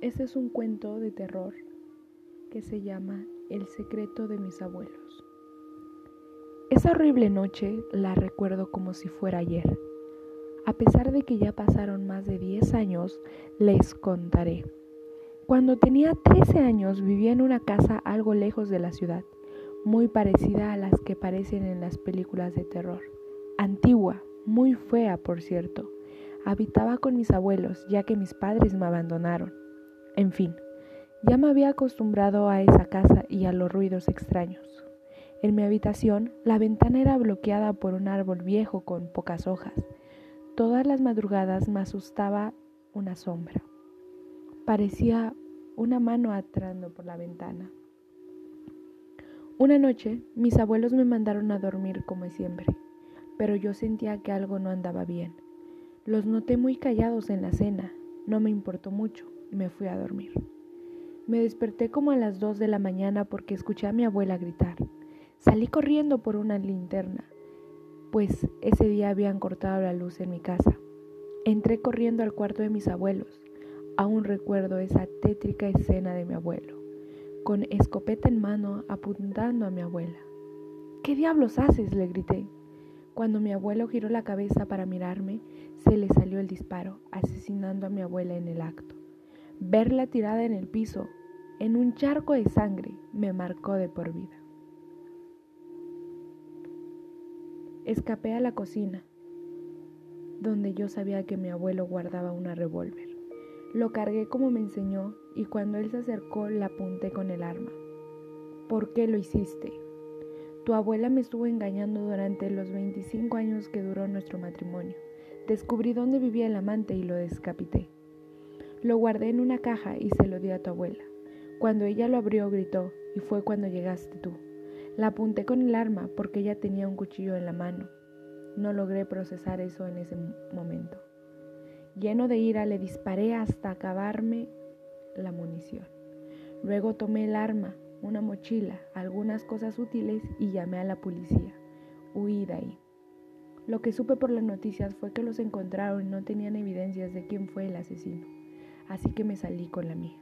Este es un cuento de terror que se llama El secreto de mis abuelos. Esa horrible noche la recuerdo como si fuera ayer. A pesar de que ya pasaron más de 10 años, les contaré. Cuando tenía 13 años vivía en una casa algo lejos de la ciudad, muy parecida a las que aparecen en las películas de terror. Antigua, muy fea por cierto. Habitaba con mis abuelos ya que mis padres me abandonaron. En fin, ya me había acostumbrado a esa casa y a los ruidos extraños. En mi habitación, la ventana era bloqueada por un árbol viejo con pocas hojas. Todas las madrugadas me asustaba una sombra. Parecía una mano atrando por la ventana. Una noche, mis abuelos me mandaron a dormir como siempre, pero yo sentía que algo no andaba bien. Los noté muy callados en la cena, no me importó mucho me fui a dormir. Me desperté como a las dos de la mañana porque escuché a mi abuela gritar. Salí corriendo por una linterna, pues ese día habían cortado la luz en mi casa. Entré corriendo al cuarto de mis abuelos. Aún recuerdo esa tétrica escena de mi abuelo, con escopeta en mano apuntando a mi abuela. ¿Qué diablos haces? le grité. Cuando mi abuelo giró la cabeza para mirarme, se le salió el disparo, asesinando a mi abuela en el acto. Verla tirada en el piso, en un charco de sangre, me marcó de por vida. Escapé a la cocina, donde yo sabía que mi abuelo guardaba una revólver. Lo cargué como me enseñó y cuando él se acercó la apunté con el arma. ¿Por qué lo hiciste? Tu abuela me estuvo engañando durante los 25 años que duró nuestro matrimonio. Descubrí dónde vivía el amante y lo descapité. Lo guardé en una caja y se lo di a tu abuela. Cuando ella lo abrió, gritó, y fue cuando llegaste tú. La apunté con el arma porque ella tenía un cuchillo en la mano. No logré procesar eso en ese momento. Lleno de ira, le disparé hasta acabarme la munición. Luego tomé el arma, una mochila, algunas cosas útiles y llamé a la policía. Huí de ahí. Lo que supe por las noticias fue que los encontraron y no tenían evidencias de quién fue el asesino así que me salí con la mía.